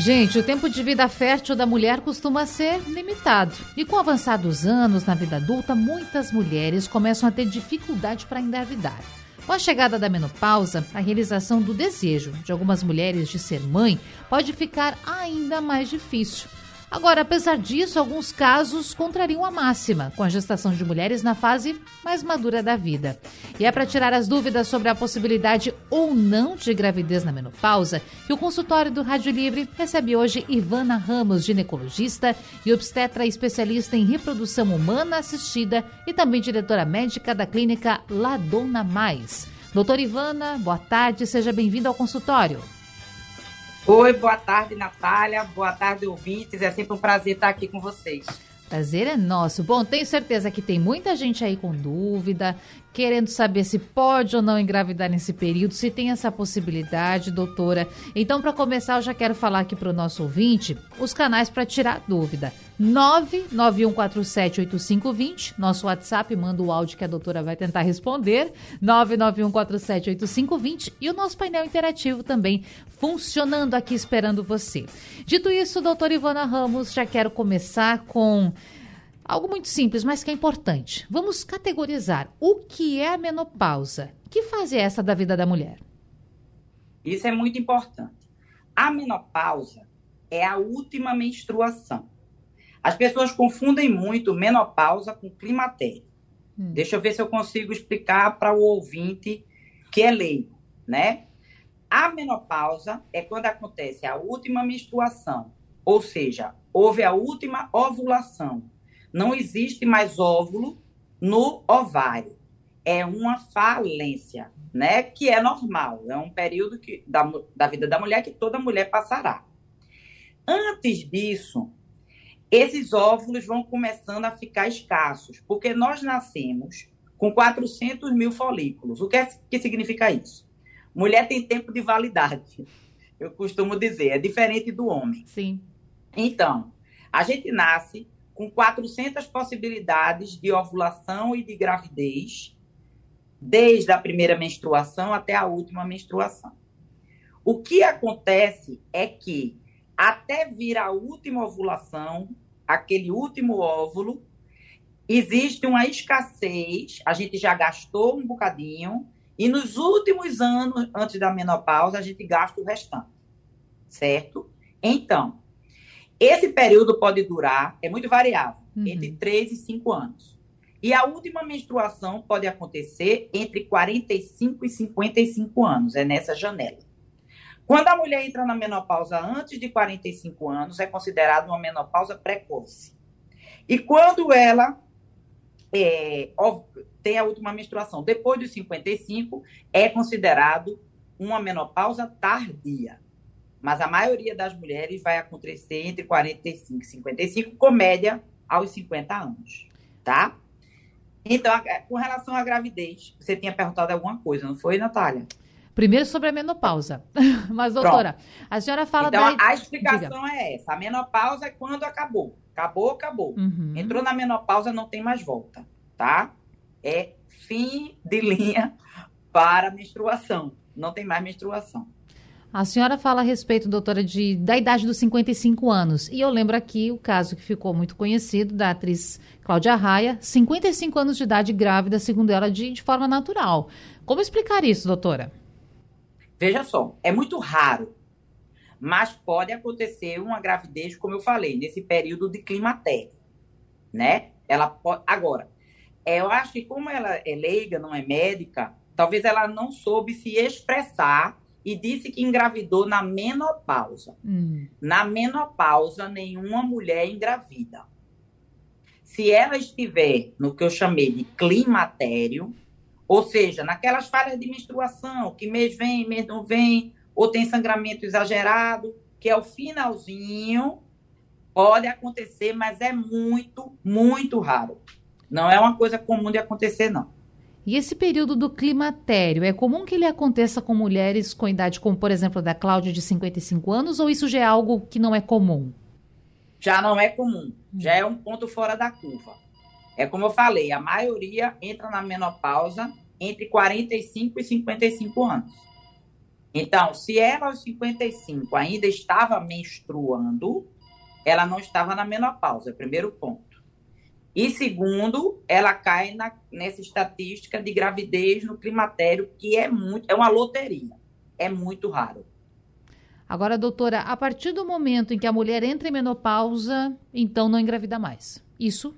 Gente, o tempo de vida fértil da mulher costuma ser limitado. E com avançados anos na vida adulta, muitas mulheres começam a ter dificuldade para engravidar. Com a chegada da menopausa, a realização do desejo de algumas mulheres de ser mãe pode ficar ainda mais difícil. Agora, apesar disso, alguns casos contrariam a máxima, com a gestação de mulheres na fase mais madura da vida. E é para tirar as dúvidas sobre a possibilidade ou não de gravidez na menopausa que o consultório do Rádio Livre recebe hoje Ivana Ramos, ginecologista e obstetra especialista em reprodução humana assistida e também diretora médica da clínica Ladona Mais. Doutora Ivana, boa tarde, seja bem-vinda ao consultório. Oi, boa tarde, Natália. Boa tarde, ouvintes. É sempre um prazer estar aqui com vocês. Prazer é nosso. Bom, tenho certeza que tem muita gente aí com dúvida, querendo saber se pode ou não engravidar nesse período, se tem essa possibilidade, doutora. Então, para começar, eu já quero falar aqui para o nosso ouvinte os canais para tirar dúvida. 991478520, nosso WhatsApp, manda o áudio que a doutora vai tentar responder. 991478520 e o nosso painel interativo também funcionando aqui esperando você. Dito isso, doutora Ivana Ramos, já quero começar com Algo muito simples, mas que é importante. Vamos categorizar o que é a menopausa. Que fase é essa da vida da mulher? Isso é muito importante. A menopausa é a última menstruação. As pessoas confundem muito menopausa com climatério. Hum. Deixa eu ver se eu consigo explicar para o ouvinte que é leigo, né? A menopausa é quando acontece a última menstruação, ou seja, houve a última ovulação não existe mais óvulo no ovário. É uma falência, né? Que é normal. É um período que, da, da vida da mulher que toda mulher passará. Antes disso, esses óvulos vão começando a ficar escassos, porque nós nascemos com 400 mil folículos. O que, é, que significa isso? Mulher tem tempo de validade, eu costumo dizer, é diferente do homem. Sim. Então, a gente nasce com 400 possibilidades de ovulação e de gravidez, desde a primeira menstruação até a última menstruação. O que acontece é que, até vir a última ovulação, aquele último óvulo, existe uma escassez, a gente já gastou um bocadinho, e nos últimos anos, antes da menopausa, a gente gasta o restante, certo? Então, esse período pode durar, é muito variável, uhum. entre 3 e 5 anos. E a última menstruação pode acontecer entre 45 e 55 anos, é nessa janela. Quando a mulher entra na menopausa antes de 45 anos, é considerada uma menopausa precoce. E quando ela é, tem a última menstruação depois dos 55, é considerado uma menopausa tardia mas a maioria das mulheres vai acontecer entre 45 e 55, com média aos 50 anos, tá? Então, com relação à gravidez, você tinha perguntado alguma coisa, não foi, Natália? Primeiro sobre a menopausa. Mas, doutora, Pronto. a senhora fala então, da... a explicação Diga. é essa. A menopausa é quando acabou. Acabou, acabou. Uhum. Entrou na menopausa, não tem mais volta, tá? É fim de linha para menstruação. Não tem mais menstruação. A senhora fala a respeito, doutora, de, da idade dos 55 anos. E eu lembro aqui o caso que ficou muito conhecido da atriz Cláudia Raia, 55 anos de idade grávida, segundo ela, de, de forma natural. Como explicar isso, doutora? Veja só, é muito raro, mas pode acontecer uma gravidez, como eu falei, nesse período de climatério, né? Ela pode... Agora, eu acho que como ela é leiga, não é médica, talvez ela não soube se expressar e disse que engravidou na menopausa. Hum. Na menopausa, nenhuma mulher engravida. Se ela estiver no que eu chamei de climatério, ou seja, naquelas falhas de menstruação, que mês vem, mês não vem, ou tem sangramento exagerado, que é o finalzinho, pode acontecer, mas é muito, muito raro. Não é uma coisa comum de acontecer, não. E esse período do climatério, é comum que ele aconteça com mulheres com idade como, por exemplo, da Cláudia de 55 anos, ou isso já é algo que não é comum? Já não é comum, já é um ponto fora da curva. É como eu falei, a maioria entra na menopausa entre 45 e 55 anos. Então, se ela aos 55 ainda estava menstruando, ela não estava na menopausa, é primeiro ponto. E segundo, ela cai na, nessa estatística de gravidez no climatério, que é muito, é uma loteria. É muito raro. Agora, doutora, a partir do momento em que a mulher entra em menopausa, então não engravida mais. Isso?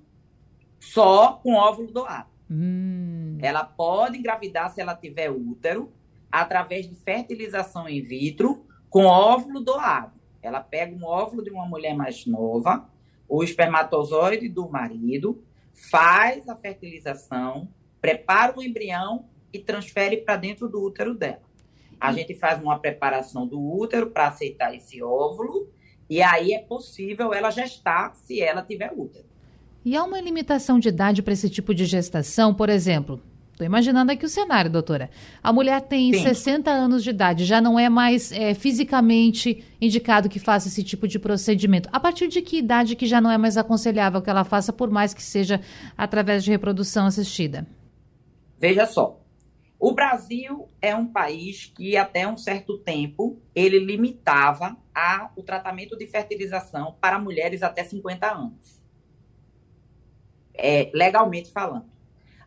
Só com óvulo doado. Hum. Ela pode engravidar se ela tiver útero, através de fertilização in vitro, com óvulo doado. Ela pega um óvulo de uma mulher mais nova, o espermatozoide do marido, faz a fertilização, prepara o embrião e transfere para dentro do útero dela. A gente faz uma preparação do útero para aceitar esse óvulo e aí é possível ela gestar se ela tiver útero. E há uma limitação de idade para esse tipo de gestação? Por exemplo, Estou imaginando aqui o cenário, doutora. A mulher tem Sim. 60 anos de idade, já não é mais é, fisicamente indicado que faça esse tipo de procedimento. A partir de que idade que já não é mais aconselhável que ela faça, por mais que seja através de reprodução assistida? Veja só, o Brasil é um país que até um certo tempo ele limitava a, o tratamento de fertilização para mulheres até 50 anos. É, legalmente falando.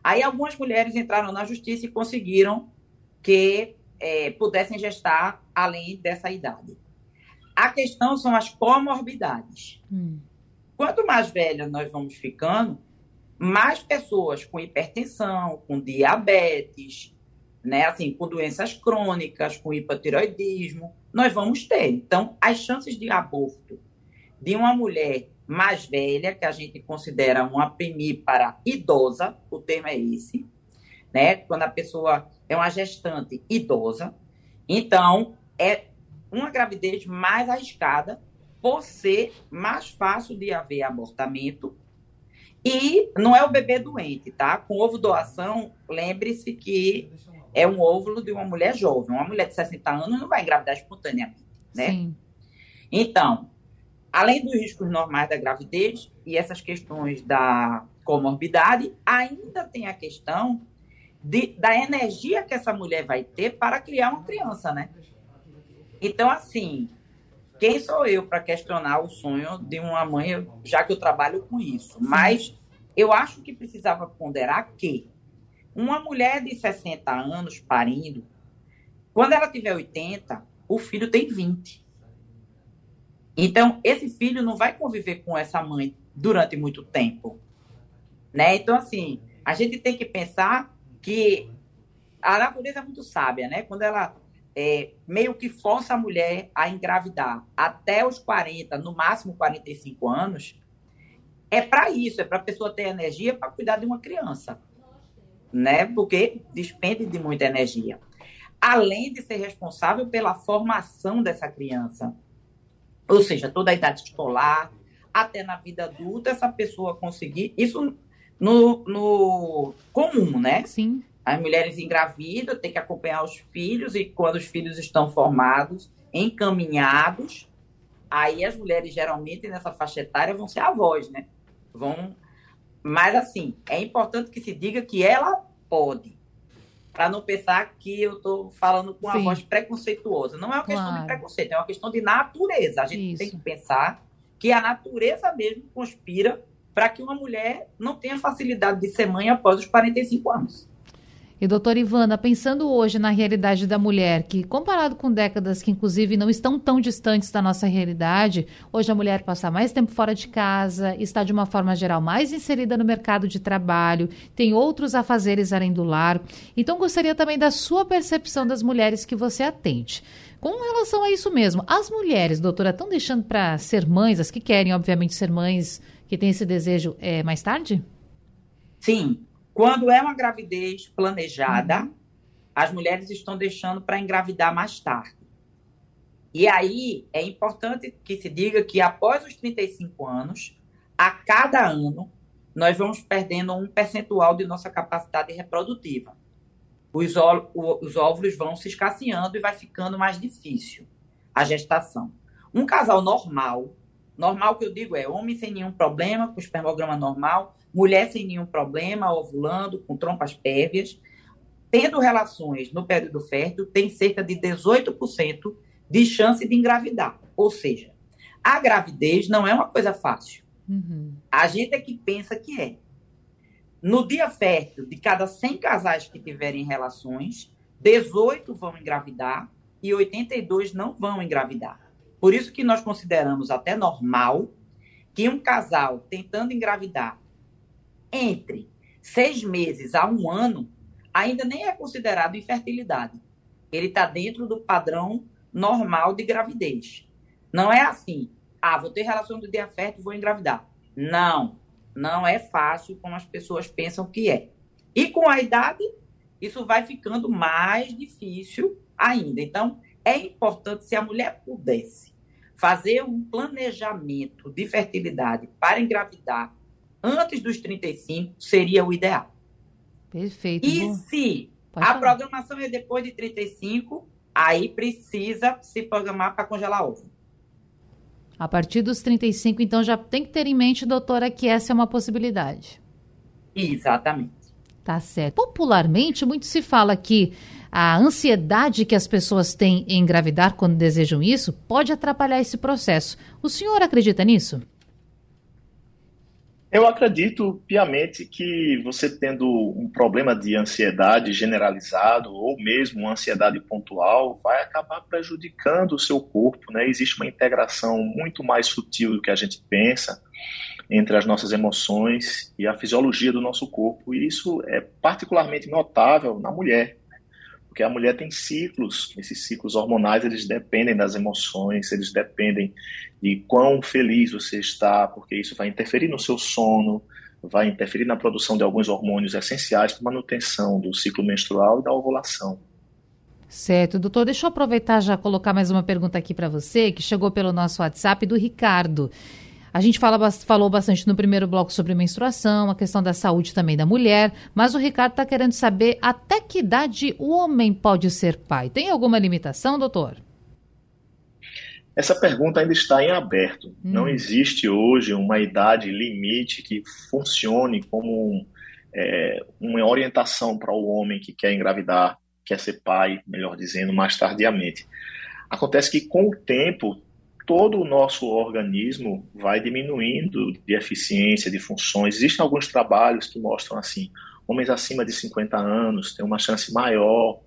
Aí algumas mulheres entraram na justiça e conseguiram que é, pudessem gestar além dessa idade. A questão são as comorbidades. Hum. Quanto mais velha nós vamos ficando, mais pessoas com hipertensão, com diabetes, né, assim, com doenças crônicas, com hipotiroidismo, nós vamos ter. Então, as chances de aborto de uma mulher mais velha, que a gente considera uma PMI para idosa, o termo é esse, né? Quando a pessoa é uma gestante idosa. Então, é uma gravidez mais arriscada por ser mais fácil de haver abortamento. E não é o bebê doente, tá? Com ovo doação, lembre-se que é um óvulo de uma mulher jovem. Uma mulher de 60 anos não vai engravidar espontaneamente, né? Sim. Então, além dos riscos normais da gravidez e essas questões da comorbidade, ainda tem a questão de, da energia que essa mulher vai ter para criar uma criança, né? Então, assim, quem sou eu para questionar o sonho de uma mãe, já que eu trabalho com isso? Mas eu acho que precisava ponderar que uma mulher de 60 anos parindo, quando ela tiver 80, o filho tem 20. Então, esse filho não vai conviver com essa mãe durante muito tempo. Né? Então, assim, a gente tem que pensar que a natureza é muito sábia, né? Quando ela é, meio que força a mulher a engravidar até os 40, no máximo 45 anos, é para isso, é para a pessoa ter energia para cuidar de uma criança, né? Porque despende de muita energia. Além de ser responsável pela formação dessa criança. Ou seja, toda a idade escolar, até na vida adulta, essa pessoa conseguir. Isso no, no comum, né? Sim. As mulheres engravidam, têm que acompanhar os filhos, e quando os filhos estão formados, encaminhados, aí as mulheres geralmente nessa faixa etária vão ser avós, né? Vão. Mas assim, é importante que se diga que ela pode para não pensar que eu estou falando com uma Sim. voz preconceituosa. Não é uma questão claro. de preconceito, é uma questão de natureza. A gente Isso. tem que pensar que a natureza mesmo conspira para que uma mulher não tenha facilidade de ser mãe após os 45 anos. E doutora Ivana, pensando hoje na realidade da mulher, que comparado com décadas que inclusive não estão tão distantes da nossa realidade, hoje a mulher passa mais tempo fora de casa, está de uma forma geral mais inserida no mercado de trabalho, tem outros afazeres além do lar. Então gostaria também da sua percepção das mulheres que você atende. Com relação a isso mesmo, as mulheres, doutora, estão deixando para ser mães, as que querem, obviamente, ser mães, que têm esse desejo, é, mais tarde? Sim, quando é uma gravidez planejada, uhum. as mulheres estão deixando para engravidar mais tarde. E aí é importante que se diga que após os 35 anos, a cada ano, nós vamos perdendo um percentual de nossa capacidade reprodutiva. Os, os óvulos vão se escasseando e vai ficando mais difícil a gestação. Um casal normal, normal que eu digo é homem sem nenhum problema, com espermograma normal, mulher sem nenhum problema, ovulando, com trompas pérvias, tendo relações no período fértil, tem cerca de 18% de chance de engravidar. Ou seja, a gravidez não é uma coisa fácil. Uhum. A gente é que pensa que é. No dia fértil, de cada 100 casais que tiverem relações, 18 vão engravidar e 82 não vão engravidar. Por isso que nós consideramos até normal que um casal tentando engravidar entre seis meses a um ano ainda nem é considerado infertilidade. Ele está dentro do padrão normal de gravidez. Não é assim, ah, vou ter relação do dia fértil e vou engravidar. Não, não é fácil como as pessoas pensam que é. E com a idade, isso vai ficando mais difícil ainda. Então, é importante, se a mulher pudesse fazer um planejamento de fertilidade para engravidar antes dos 35, seria o ideal. Perfeito. E se Pode a falar. programação é depois de 35, aí precisa se programar para congelar ovo. A partir dos 35, então, já tem que ter em mente, doutora, que essa é uma possibilidade. Exatamente. Tá certo. Popularmente, muito se fala que a ansiedade que as pessoas têm em engravidar quando desejam isso pode atrapalhar esse processo. O senhor acredita nisso? Eu acredito piamente que você tendo um problema de ansiedade generalizado ou mesmo uma ansiedade pontual vai acabar prejudicando o seu corpo, né? Existe uma integração muito mais sutil do que a gente pensa entre as nossas emoções e a fisiologia do nosso corpo, e isso é particularmente notável na mulher porque a mulher tem ciclos, esses ciclos hormonais eles dependem das emoções, eles dependem de quão feliz você está, porque isso vai interferir no seu sono, vai interferir na produção de alguns hormônios essenciais para manutenção do ciclo menstrual e da ovulação. Certo, doutor, deixa eu aproveitar já colocar mais uma pergunta aqui para você, que chegou pelo nosso WhatsApp do Ricardo. A gente fala, falou bastante no primeiro bloco sobre menstruação, a questão da saúde também da mulher, mas o Ricardo está querendo saber até que idade o homem pode ser pai. Tem alguma limitação, doutor? Essa pergunta ainda está em aberto. Hum. Não existe hoje uma idade limite que funcione como é, uma orientação para o homem que quer engravidar, quer ser pai, melhor dizendo, mais tardiamente. Acontece que com o tempo todo o nosso organismo vai diminuindo de eficiência, de funções. Existem alguns trabalhos que mostram assim, homens acima de 50 anos têm uma chance maior,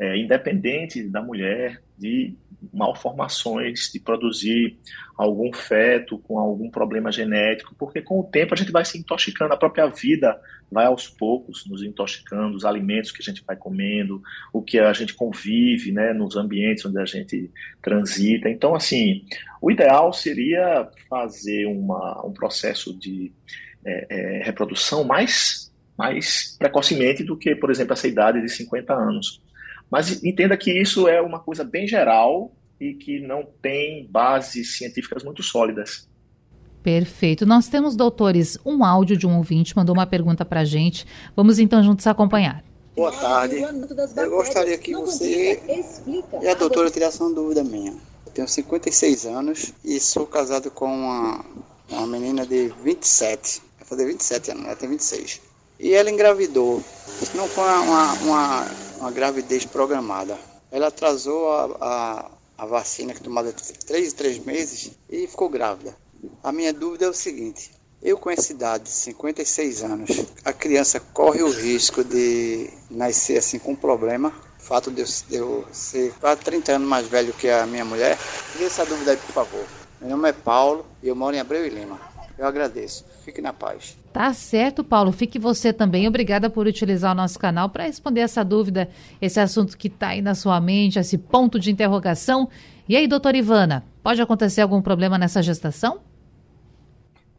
é, independente da mulher, de malformações, de produzir algum feto com algum problema genético, porque com o tempo a gente vai se intoxicando, a própria vida vai aos poucos nos intoxicando, os alimentos que a gente vai comendo, o que a gente convive, né, nos ambientes onde a gente transita. Então, assim, o ideal seria fazer uma, um processo de é, é, reprodução mais, mais precocemente do que, por exemplo, essa idade de 50 anos. Mas entenda que isso é uma coisa bem geral e que não tem bases científicas muito sólidas. Perfeito. Nós temos, doutores, um áudio de um ouvinte, mandou uma pergunta para a gente. Vamos então juntos acompanhar. Boa tarde. Eu gostaria que você e a doutora tirassem uma dúvida minha. Eu tenho 56 anos e sou casado com uma, uma menina de 27. Vai fazer 27 anos, ela tem 26. E ela engravidou. Não foi uma, uma, uma gravidez programada. Ela atrasou a, a, a vacina que tomada 3 3 meses e ficou grávida. A minha dúvida é o seguinte: eu com essa idade, 56 anos, a criança corre o risco de nascer assim com um problema? O fato de eu, de eu ser quase 30 anos mais velho que a minha mulher? Tire essa dúvida aí, por favor. Meu nome é Paulo e eu moro em Abreu e Lima. Eu agradeço. Fique na paz. Tá certo, Paulo. Fique você também. Obrigada por utilizar o nosso canal para responder essa dúvida, esse assunto que está aí na sua mente, esse ponto de interrogação. E aí, doutora Ivana, pode acontecer algum problema nessa gestação?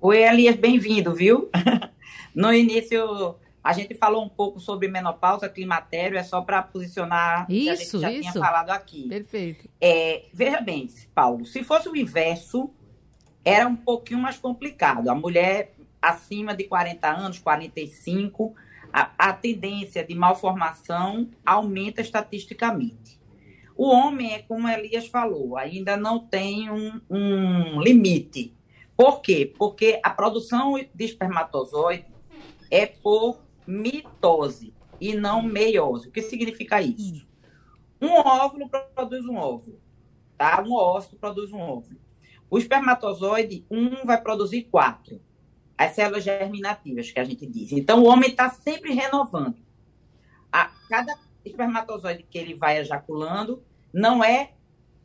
Oi, Elias, bem-vindo, viu? no início, a gente falou um pouco sobre menopausa, climatério, é só para posicionar isso, que a gente já isso. tinha falado aqui. Perfeito. É, veja bem, Paulo, se fosse o inverso, era um pouquinho mais complicado. A mulher acima de 40 anos, 45, a, a tendência de malformação aumenta estatisticamente. O homem é como Elias falou, ainda não tem um, um limite. Por quê? Porque a produção de espermatozoide é por mitose e não meiose. O que significa isso? Um óvulo produz um óvulo, tá? Um óvulo produz um óvulo. O espermatozoide, um vai produzir quatro. As células germinativas, que a gente diz. Então, o homem está sempre renovando. A, cada espermatozoide que ele vai ejaculando não é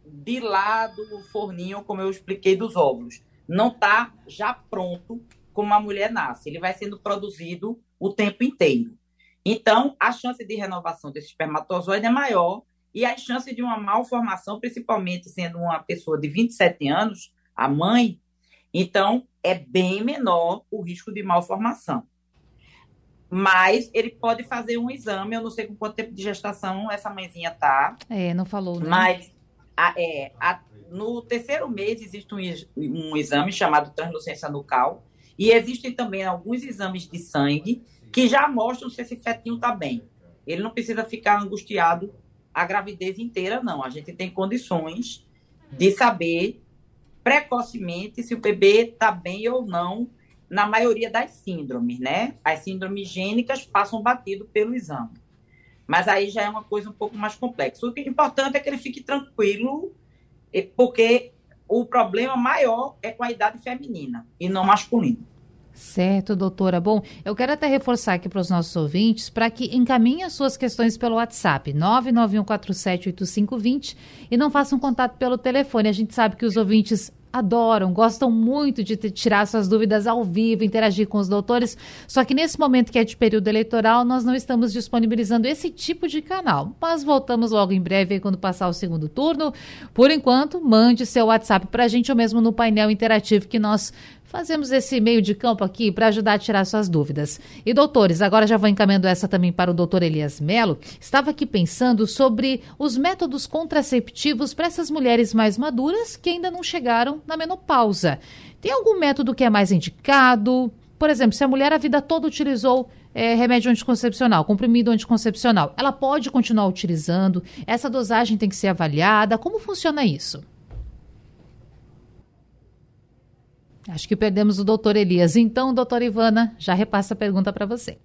de lá do forninho, como eu expliquei, dos óvulos. Não está já pronto como a mulher nasce. Ele vai sendo produzido o tempo inteiro. Então, a chance de renovação desse espermatozoide é maior e a chance de uma malformação, principalmente sendo uma pessoa de 27 anos, a mãe, então é bem menor o risco de malformação. Mas ele pode fazer um exame, eu não sei com quanto tempo de gestação essa mãezinha tá. É, não falou, né? Mas a, é, a, no terceiro mês existe um, um exame chamado translucência nucal e existem também alguns exames de sangue que já mostram se esse fetinho está bem. Ele não precisa ficar angustiado a gravidez inteira, não. A gente tem condições de saber precocemente se o bebê está bem ou não na maioria das síndromes, né? As síndromes gênicas passam batido pelo exame. Mas aí já é uma coisa um pouco mais complexa. O que é importante é que ele fique tranquilo, porque o problema maior é com a idade feminina e não masculina. Certo, doutora. Bom, eu quero até reforçar aqui para os nossos ouvintes para que encaminhem as suas questões pelo WhatsApp 991478520 e não façam contato pelo telefone. A gente sabe que os ouvintes adoram, gostam muito de tirar suas dúvidas ao vivo, interagir com os doutores. Só que nesse momento que é de período eleitoral, nós não estamos disponibilizando esse tipo de canal. Mas voltamos logo em breve quando passar o segundo turno. Por enquanto, mande seu WhatsApp para a gente ou mesmo no painel interativo que nós Fazemos esse meio de campo aqui para ajudar a tirar suas dúvidas. E doutores, agora já vou encaminhando essa também para o doutor Elias Melo. Estava aqui pensando sobre os métodos contraceptivos para essas mulheres mais maduras que ainda não chegaram na menopausa. Tem algum método que é mais indicado? Por exemplo, se a mulher a vida toda utilizou é, remédio anticoncepcional, comprimido anticoncepcional, ela pode continuar utilizando? Essa dosagem tem que ser avaliada? Como funciona isso? Acho que perdemos o doutor Elias. Então, doutora Ivana, já repassa a pergunta para você.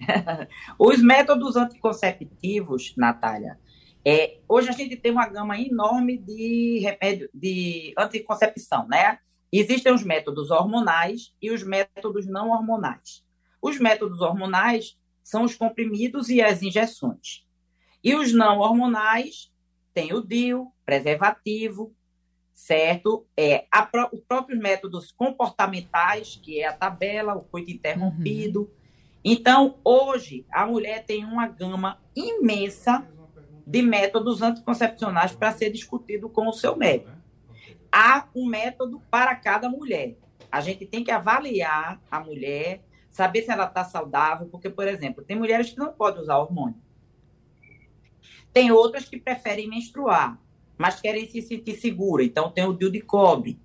Os métodos anticonceptivos, Natália, é, hoje a gente tem uma gama enorme de remédio, de anticoncepção, né? Existem os métodos hormonais e os métodos não hormonais. Os métodos hormonais são os comprimidos e as injeções. E os não hormonais tem o DIU, preservativo, certo? É, a, os próprios métodos comportamentais, que é a tabela, o coito interrompido. Uhum. Então, hoje, a mulher tem uma gama imensa de métodos anticoncepcionais para ser discutido com o seu médico. Há um método para cada mulher. A gente tem que avaliar a mulher, saber se ela está saudável, porque, por exemplo, tem mulheres que não podem usar hormônio. Tem outras que preferem menstruar mas querem se sentir segura, então tem o DIU de cobre.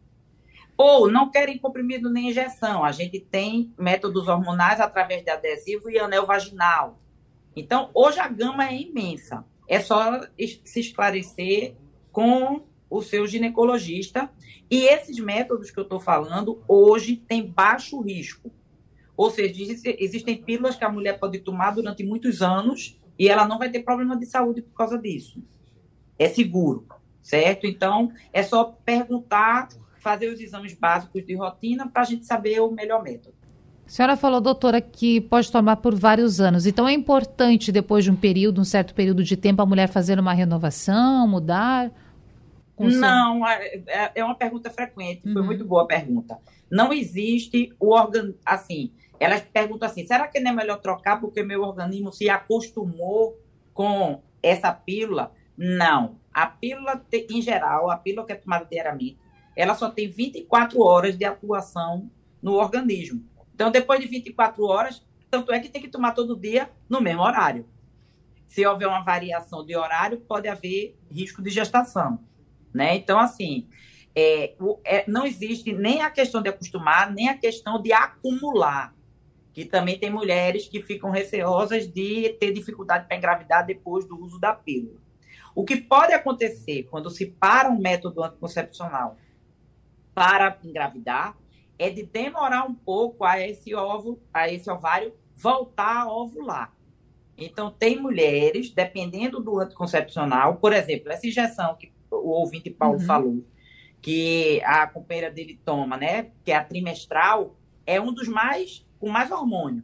Ou não querem comprimido nem injeção, a gente tem métodos hormonais através de adesivo e anel vaginal. Então, hoje a gama é imensa. É só se esclarecer com o seu ginecologista. E esses métodos que eu estou falando, hoje, têm baixo risco. Ou seja, existem pílulas que a mulher pode tomar durante muitos anos e ela não vai ter problema de saúde por causa disso. É seguro certo? Então, é só perguntar, fazer os exames básicos de rotina para a gente saber o melhor método. A senhora falou, doutora, que pode tomar por vários anos. Então, é importante, depois de um período, um certo período de tempo, a mulher fazer uma renovação, mudar? Não, é, é, uma pergunta frequente, foi uhum. muito boa a pergunta. Não existe o órgão, assim, elas perguntam assim, será que não é melhor trocar porque meu organismo se acostumou com essa pílula? Não. A pílula, em geral, a pílula que é tomada diariamente, ela só tem 24 horas de atuação no organismo. Então, depois de 24 horas, tanto é que tem que tomar todo dia no mesmo horário. Se houver uma variação de horário, pode haver risco de gestação. Né? Então, assim, é, é, não existe nem a questão de acostumar, nem a questão de acumular. Que também tem mulheres que ficam receosas de ter dificuldade para engravidar depois do uso da pílula. O que pode acontecer quando se para um método anticoncepcional para engravidar é de demorar um pouco a esse óvulo, a esse ovário voltar a ovular. Então, tem mulheres, dependendo do anticoncepcional, por exemplo, essa injeção que o ouvinte Paulo uhum. falou, que a companheira dele toma, né, que é a trimestral, é um dos mais com mais hormônio.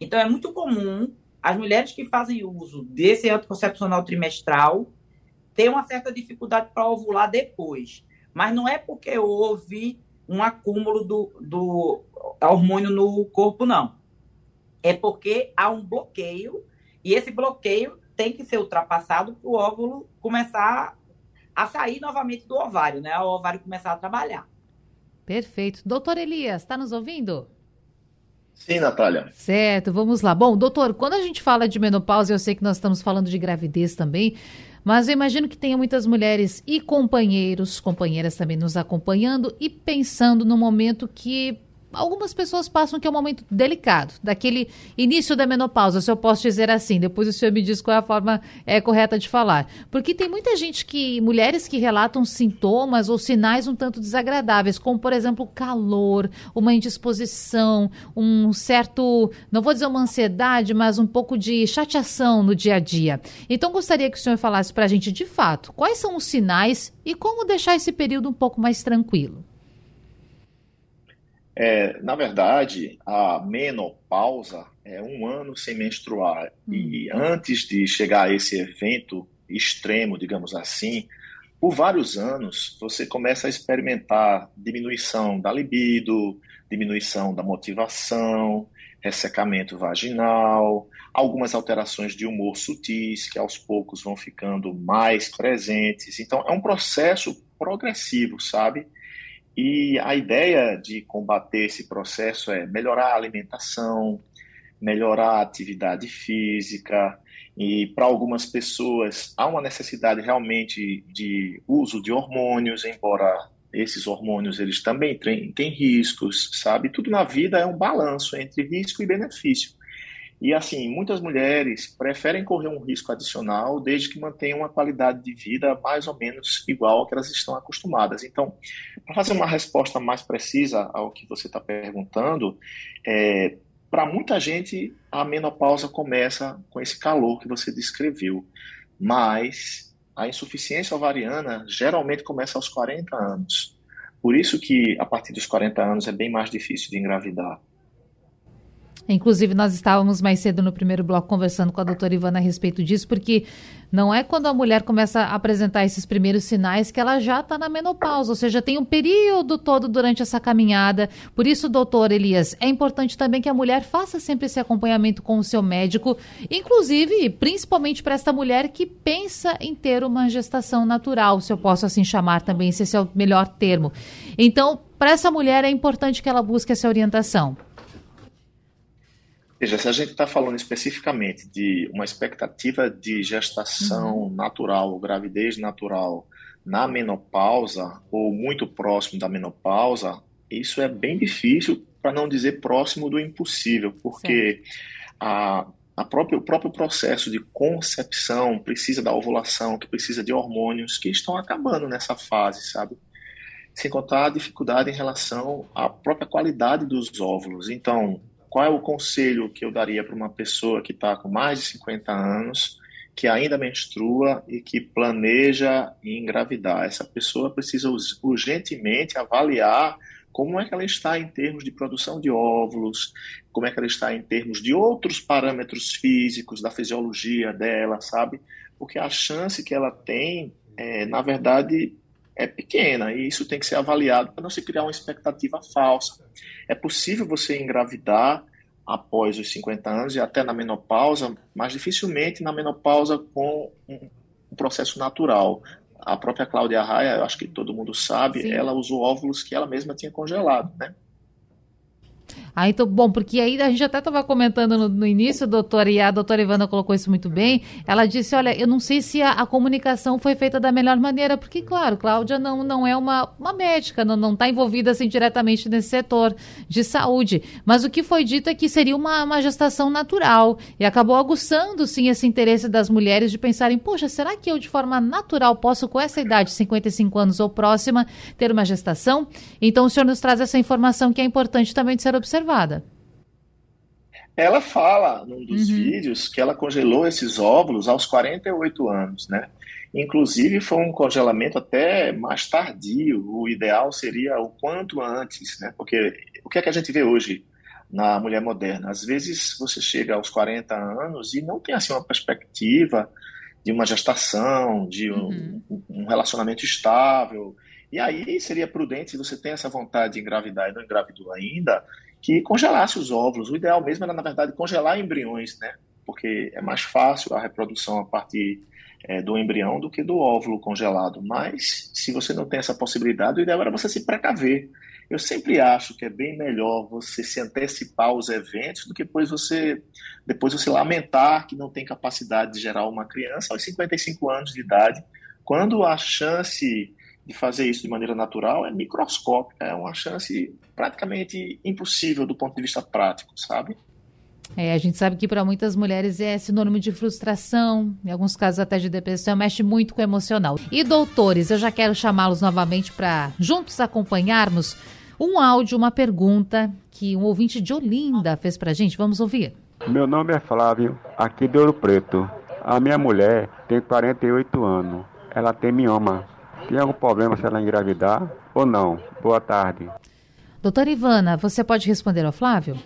Então, é muito comum as mulheres que fazem uso desse anticoncepcional trimestral ter uma certa dificuldade para ovular depois. Mas não é porque houve um acúmulo do, do hormônio no corpo, não. É porque há um bloqueio e esse bloqueio tem que ser ultrapassado para o óvulo começar a sair novamente do ovário, né? O ovário começar a trabalhar. Perfeito. Doutor Elias, está nos ouvindo? Sim, Natália. Certo, vamos lá. Bom, doutor, quando a gente fala de menopausa, eu sei que nós estamos falando de gravidez também, mas eu imagino que tenha muitas mulheres e companheiros, companheiras também nos acompanhando e pensando no momento que algumas pessoas passam que é um momento delicado, daquele início da menopausa, se eu posso dizer assim. Depois o senhor me diz qual é a forma é, correta de falar. Porque tem muita gente que, mulheres que relatam sintomas ou sinais um tanto desagradáveis, como por exemplo calor, uma indisposição, um certo, não vou dizer uma ansiedade, mas um pouco de chateação no dia a dia. Então gostaria que o senhor falasse para a gente de fato quais são os sinais e como deixar esse período um pouco mais tranquilo. É, na verdade, a menopausa é um ano sem menstruar. Hum. E antes de chegar a esse evento extremo, digamos assim, por vários anos você começa a experimentar diminuição da libido, diminuição da motivação, ressecamento vaginal, algumas alterações de humor sutis que aos poucos vão ficando mais presentes. Então é um processo progressivo, sabe? E a ideia de combater esse processo é melhorar a alimentação, melhorar a atividade física, e para algumas pessoas há uma necessidade realmente de uso de hormônios, embora esses hormônios eles também têm, têm riscos, sabe? Tudo na vida é um balanço entre risco e benefício. E assim, muitas mulheres preferem correr um risco adicional desde que mantenham uma qualidade de vida mais ou menos igual ao que elas estão acostumadas. Então, para fazer uma resposta mais precisa ao que você está perguntando, é, para muita gente a menopausa começa com esse calor que você descreveu, mas a insuficiência ovariana geralmente começa aos 40 anos. Por isso que a partir dos 40 anos é bem mais difícil de engravidar. Inclusive, nós estávamos mais cedo no primeiro bloco conversando com a doutora Ivana a respeito disso, porque não é quando a mulher começa a apresentar esses primeiros sinais que ela já está na menopausa, ou seja, tem um período todo durante essa caminhada. Por isso, doutor Elias, é importante também que a mulher faça sempre esse acompanhamento com o seu médico, inclusive, principalmente para esta mulher que pensa em ter uma gestação natural, se eu posso assim chamar também, se esse é o melhor termo. Então, para essa mulher é importante que ela busque essa orientação. Veja, se a gente está falando especificamente de uma expectativa de gestação uhum. natural gravidez natural na menopausa ou muito próximo da menopausa, isso é bem difícil, para não dizer próximo do impossível, porque a, a própria, o próprio processo de concepção precisa da ovulação, que precisa de hormônios que estão acabando nessa fase, sabe? Sem contar a dificuldade em relação à própria qualidade dos óvulos. Então, qual é o conselho que eu daria para uma pessoa que está com mais de 50 anos, que ainda menstrua e que planeja engravidar? Essa pessoa precisa urgentemente avaliar como é que ela está em termos de produção de óvulos, como é que ela está em termos de outros parâmetros físicos, da fisiologia dela, sabe? Porque a chance que ela tem, é, na verdade, é pequena e isso tem que ser avaliado para não se criar uma expectativa falsa. É possível você engravidar após os 50 anos e até na menopausa, mas dificilmente na menopausa com um, processo natural. A própria Cláudia Raia, eu acho que todo mundo sabe, Sim. ela usou óvulos que ela mesma tinha congelado, né? Ah, então, bom, porque aí a gente até estava comentando no, no, início, doutora, e a doutora Ivana colocou isso muito bem. Ela disse: olha, eu não sei se a, a comunicação foi feita da melhor maneira, porque, claro, Cláudia não, não é uma, uma médica, não está envolvida assim diretamente nesse setor de saúde. Mas o que foi dito é que seria uma, uma gestação natural e acabou aguçando, sim, esse interesse das mulheres de pensarem: poxa, será que eu, de forma natural, posso, com essa idade, 55 anos ou próxima, ter uma gestação? Então, o senhor nos traz essa informação que é importante também de ser observada. Ela fala num dos uhum. vídeos que ela congelou esses óvulos aos 48 anos, né? Inclusive foi um congelamento até mais tardio. O ideal seria o quanto antes, né? Porque o que é que a gente vê hoje na mulher moderna? Às vezes você chega aos 40 anos e não tem assim uma perspectiva de uma gestação, de um, uhum. um relacionamento estável. E aí seria prudente, se você tem essa vontade de engravidar e não engravidou ainda, que congelasse os óvulos. O ideal mesmo era, na verdade, congelar embriões, né? Porque é mais fácil a reprodução a partir é, do embrião do que do óvulo congelado. Mas, se você não tem essa possibilidade, o ideal era você se precaver. Eu sempre acho que é bem melhor você se antecipar aos eventos do que depois você, depois você lamentar que não tem capacidade de gerar uma criança aos 55 anos de idade, quando a chance de fazer isso de maneira natural é microscópica, é uma chance praticamente impossível do ponto de vista prático, sabe? É, a gente sabe que para muitas mulheres é sinônimo de frustração, em alguns casos até de depressão, mexe muito com o emocional. E doutores, eu já quero chamá-los novamente para juntos acompanharmos um áudio, uma pergunta que um ouvinte de Olinda fez para a gente. Vamos ouvir. Meu nome é Flávio, aqui de Ouro Preto. A minha mulher tem 48 anos. Ela tem mioma. Tem algum problema se ela engravidar ou não? Boa tarde. Doutora Ivana, você pode responder ao Flávio?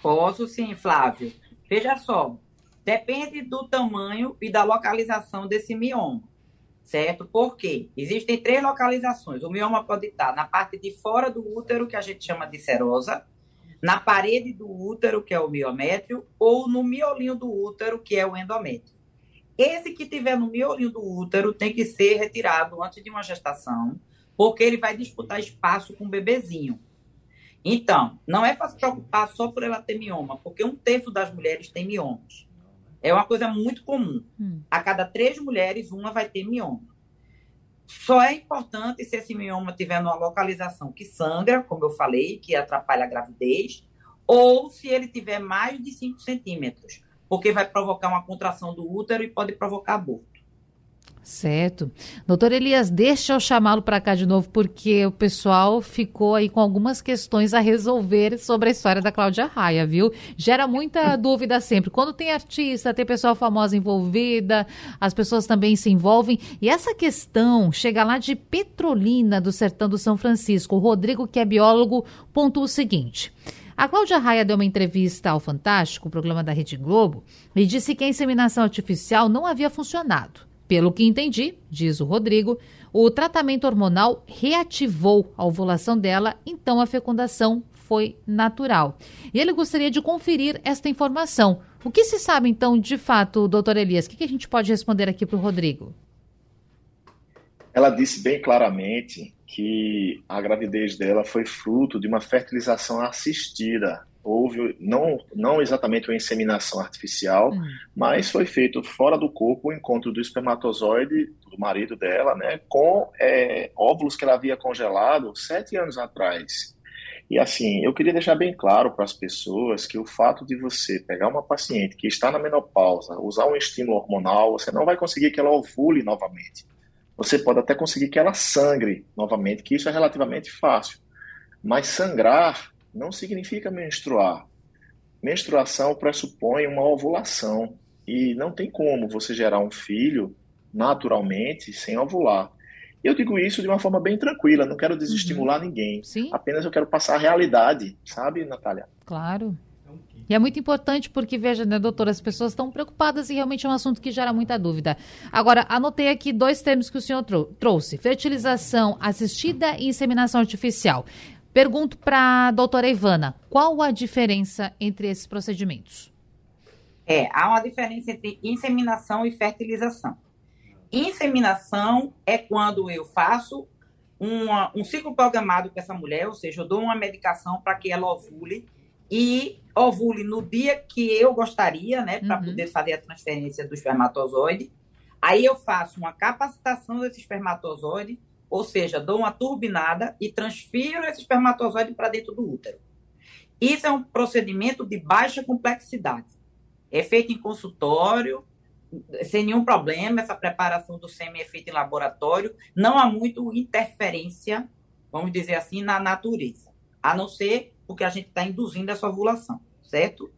Posso sim, Flávio. Veja só, depende do tamanho e da localização desse mioma, certo? Porque existem três localizações. O mioma pode estar na parte de fora do útero, que a gente chama de serosa, na parede do útero, que é o miométrio, ou no miolinho do útero, que é o endométrio. Esse que tiver no miolinho do útero tem que ser retirado antes de uma gestação, porque ele vai disputar espaço com o bebezinho. Então, não é para se preocupar só por ela ter mioma, porque um terço das mulheres tem miomas. É uma coisa muito comum. Hum. A cada três mulheres, uma vai ter mioma. Só é importante se esse mioma tiver numa localização que sangra, como eu falei, que atrapalha a gravidez, ou se ele tiver mais de 5 centímetros porque vai provocar uma contração do útero e pode provocar aborto. Certo. Doutor Elias, deixa eu chamá-lo para cá de novo, porque o pessoal ficou aí com algumas questões a resolver sobre a história da Cláudia Raia, viu? Gera muita dúvida sempre. Quando tem artista, tem pessoa famosa envolvida, as pessoas também se envolvem. E essa questão chega lá de Petrolina, do sertão do São Francisco. O Rodrigo, que é biólogo, pontua o seguinte. A Cláudia Raia deu uma entrevista ao Fantástico, o programa da Rede Globo, e disse que a inseminação artificial não havia funcionado. Pelo que entendi, diz o Rodrigo, o tratamento hormonal reativou a ovulação dela, então a fecundação foi natural. E ele gostaria de conferir esta informação. O que se sabe, então, de fato, doutor Elias? O que a gente pode responder aqui para o Rodrigo? Ela disse bem claramente que a gravidez dela foi fruto de uma fertilização assistida. Houve não, não exatamente uma inseminação artificial, uhum. mas foi feito fora do corpo o encontro do espermatozoide do marido dela, né, com é, óvulos que ela havia congelado sete anos atrás. E assim, eu queria deixar bem claro para as pessoas que o fato de você pegar uma paciente que está na menopausa, usar um estímulo hormonal, você não vai conseguir que ela ovule novamente. Você pode até conseguir que ela sangre novamente, que isso é relativamente fácil. Mas sangrar não significa menstruar. Menstruação pressupõe uma ovulação e não tem como você gerar um filho naturalmente sem ovular. Eu digo isso de uma forma bem tranquila, não quero desestimular uhum. ninguém. Sim. Apenas eu quero passar a realidade, sabe, Natália? Claro. E é muito importante porque, veja, né, doutora, as pessoas estão preocupadas e realmente é um assunto que gera muita dúvida. Agora, anotei aqui dois termos que o senhor trou trouxe: fertilização assistida e inseminação artificial. Pergunto para a doutora Ivana, qual a diferença entre esses procedimentos? É, há uma diferença entre inseminação e fertilização. Inseminação é quando eu faço uma, um ciclo programado com essa mulher, ou seja, eu dou uma medicação para que ela ovule e ovule no dia que eu gostaria, né, para uhum. poder fazer a transferência do espermatozoide. Aí eu faço uma capacitação desse espermatozoide, ou seja, dou uma turbinada e transfiro esse espermatozoide para dentro do útero. Isso é um procedimento de baixa complexidade. É feito em consultório, sem nenhum problema, essa preparação do sêmen é feita em laboratório, não há muito interferência, vamos dizer assim, na natureza, a não ser porque a gente está induzindo essa ovulação, certo?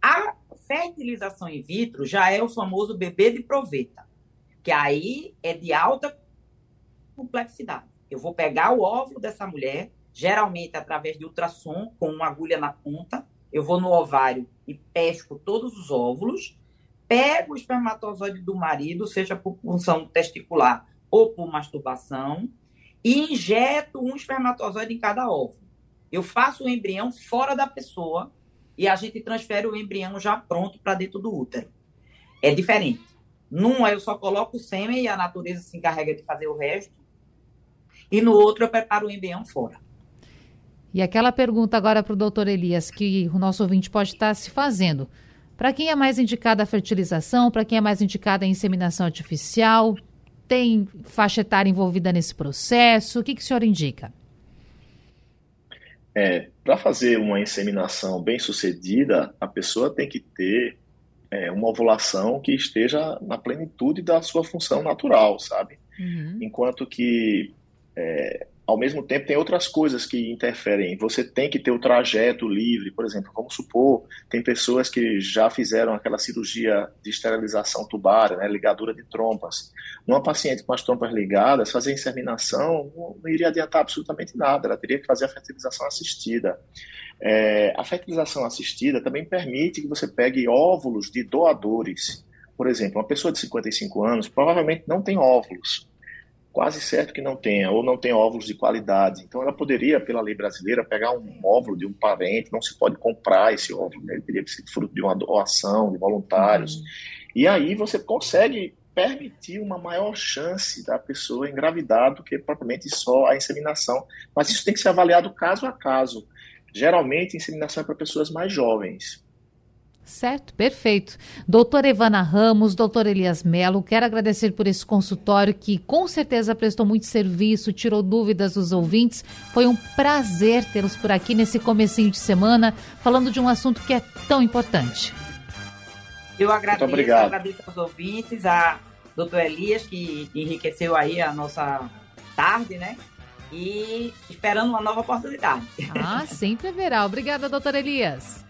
A fertilização in vitro já é o famoso bebê de proveta, que aí é de alta complexidade. Eu vou pegar o óvulo dessa mulher, geralmente através de ultrassom, com uma agulha na ponta, eu vou no ovário e pesco todos os óvulos, pego o espermatozoide do marido, seja por função testicular ou por masturbação, e injeto um espermatozoide em cada óvulo. Eu faço o embrião fora da pessoa e a gente transfere o embrião já pronto para dentro do útero. É diferente. Num eu só coloco o sêmen e a natureza se encarrega de fazer o resto. E no outro eu preparo o embrião fora. E aquela pergunta agora para o doutor Elias, que o nosso ouvinte pode estar se fazendo. Para quem é mais indicada a fertilização? Para quem é mais indicada a inseminação artificial? Tem faixa etária envolvida nesse processo? O que, que o senhor indica? É, para fazer uma inseminação bem sucedida, a pessoa tem que ter é, uma ovulação que esteja na plenitude da sua função natural, sabe? Uhum. Enquanto que é, ao mesmo tempo tem outras coisas que interferem. Você tem que ter o trajeto livre, por exemplo, vamos supor, tem pessoas que já fizeram aquela cirurgia de esterilização tubária, né, ligadura de trompas. Uma paciente com as trompas ligadas, fazer inseminação não iria adiantar absolutamente nada, ela teria que fazer a fertilização assistida. É, a fertilização assistida também permite que você pegue óvulos de doadores. Por exemplo, uma pessoa de 55 anos provavelmente não tem óvulos quase certo que não tenha, ou não tem óvulos de qualidade. Então, ela poderia, pela lei brasileira, pegar um óvulo de um parente, não se pode comprar esse óvulo, né? ele teria que ser fruto de uma doação de voluntários. Uhum. E aí você consegue permitir uma maior chance da pessoa engravidar do que propriamente só a inseminação. Mas isso tem que ser avaliado caso a caso. Geralmente, a inseminação é para pessoas mais jovens. Certo, perfeito. Doutora Evana Ramos, doutor Elias Melo, quero agradecer por esse consultório que com certeza prestou muito serviço, tirou dúvidas dos ouvintes. Foi um prazer tê-los por aqui nesse comecinho de semana, falando de um assunto que é tão importante. Eu agradeço, agradeço aos ouvintes, a doutor Elias, que enriqueceu aí a nossa tarde, né? E esperando uma nova oportunidade. Ah, sempre haverá. Obrigada, doutor Elias.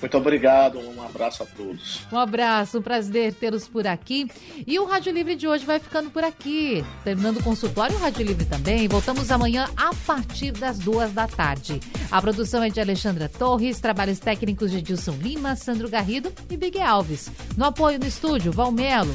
Muito obrigado, um abraço a todos. Um abraço, um prazer tê-los por aqui. E o Rádio Livre de hoje vai ficando por aqui. Terminando o consultório, o Rádio Livre também. Voltamos amanhã a partir das duas da tarde. A produção é de Alexandra Torres, trabalhos técnicos de Dilson Lima, Sandro Garrido e Big Alves. No apoio no estúdio, Valmelo.